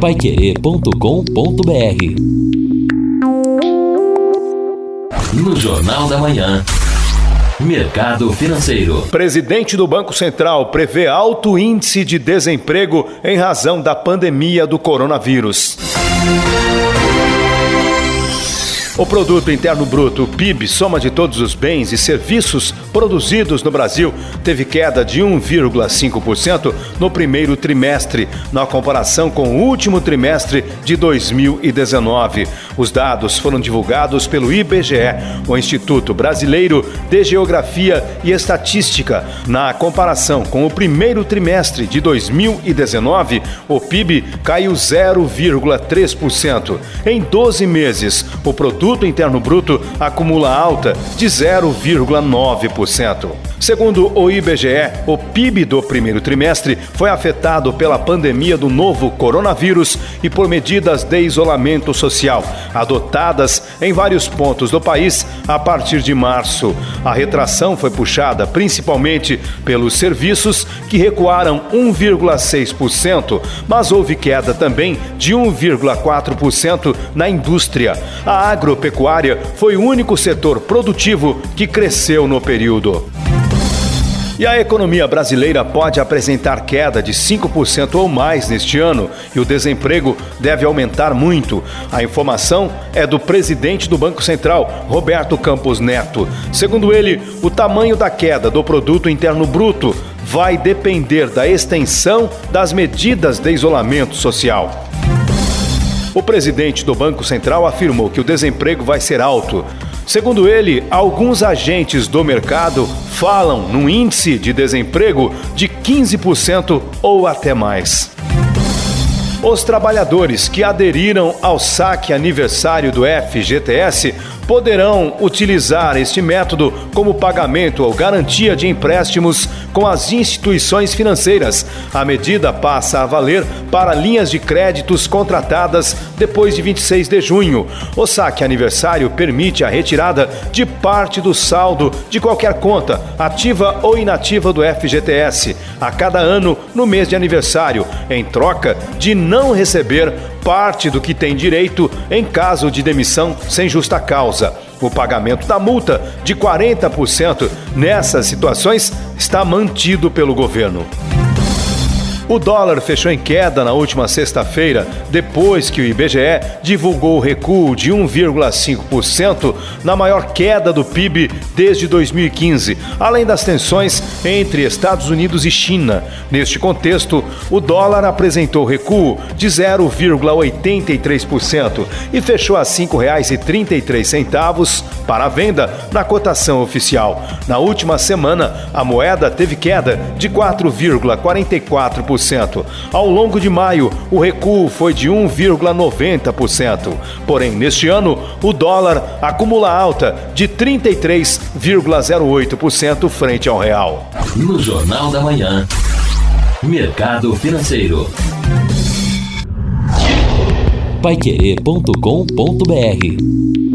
paiquerê.com.br No Jornal da Manhã. Mercado Financeiro. Presidente do Banco Central prevê alto índice de desemprego em razão da pandemia do coronavírus. O Produto Interno Bruto, PIB, soma de todos os bens e serviços produzidos no Brasil, teve queda de 1,5% no primeiro trimestre, na comparação com o último trimestre de 2019. Os dados foram divulgados pelo IBGE, o Instituto Brasileiro de Geografia e Estatística. Na comparação com o primeiro trimestre de 2019, o PIB caiu 0,3%. Em 12 meses, o produto interno bruto acumula alta de 0,9%. Segundo o IBGE, o PIB do primeiro trimestre foi afetado pela pandemia do novo coronavírus e por medidas de isolamento social adotadas em vários pontos do país a partir de março. A retração foi puxada principalmente pelos serviços que recuaram 1,6%, mas houve queda também de 1,4% na indústria. A agro agropecuária foi o único setor produtivo que cresceu no período. E a economia brasileira pode apresentar queda de 5% ou mais neste ano e o desemprego deve aumentar muito. A informação é do presidente do Banco Central, Roberto Campos Neto. Segundo ele, o tamanho da queda do produto interno bruto vai depender da extensão das medidas de isolamento social. O presidente do Banco Central afirmou que o desemprego vai ser alto. Segundo ele, alguns agentes do mercado falam num índice de desemprego de 15% ou até mais. Os trabalhadores que aderiram ao saque aniversário do FGTS poderão utilizar este método como pagamento ou garantia de empréstimos com as instituições financeiras. A medida passa a valer para linhas de créditos contratadas depois de 26 de junho. O saque aniversário permite a retirada de parte do saldo de qualquer conta, ativa ou inativa do FGTS, a cada ano no mês de aniversário, em troca de não receber parte do que tem direito em caso de demissão sem justa causa. O pagamento da multa de 40% nessas situações está mantido pelo governo. O dólar fechou em queda na última sexta-feira, depois que o IBGE divulgou o recuo de 1,5% na maior queda do PIB desde 2015, além das tensões entre Estados Unidos e China. Neste contexto, o dólar apresentou recuo de 0,83% e fechou a R$ 5,33 para a venda na cotação oficial. Na última semana, a moeda teve queda de 4,44%. Ao longo de maio, o recuo foi de 1,90%. Porém, neste ano, o dólar acumula alta de 33,08% frente ao real. No Jornal da Manhã, Mercado Financeiro. Paiquerê.com.br